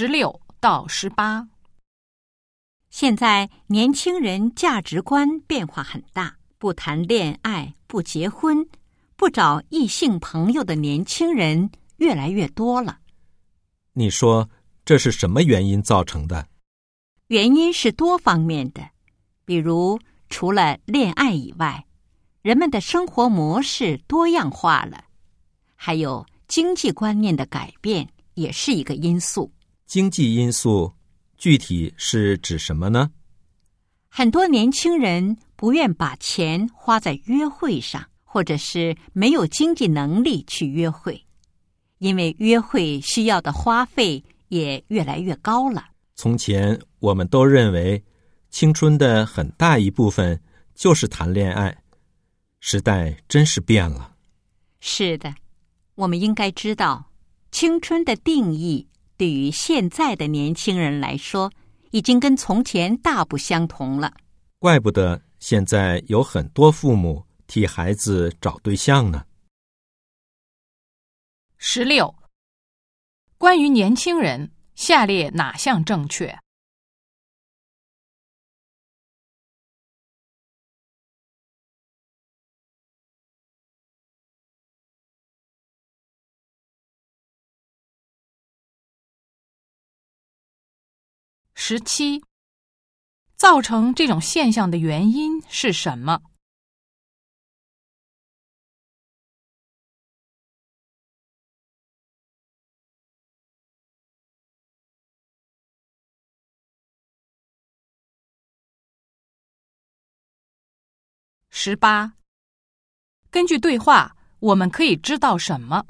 十六到十八。现在年轻人价值观变化很大，不谈恋爱、不结婚、不找异性朋友的年轻人越来越多了。你说这是什么原因造成的？原因是多方面的，比如除了恋爱以外，人们的生活模式多样化了，还有经济观念的改变也是一个因素。经济因素具体是指什么呢？很多年轻人不愿把钱花在约会上，或者是没有经济能力去约会，因为约会需要的花费也越来越高了。从前我们都认为，青春的很大一部分就是谈恋爱。时代真是变了。是的，我们应该知道，青春的定义对于现在的年轻人来说，已经跟从前大不相同了。怪不得现在有很多父母替孩子找对象呢。十六，关于年轻人。下列哪项正确？十七，造成这种现象的原因是什么？十八，根据对话，我们可以知道什么？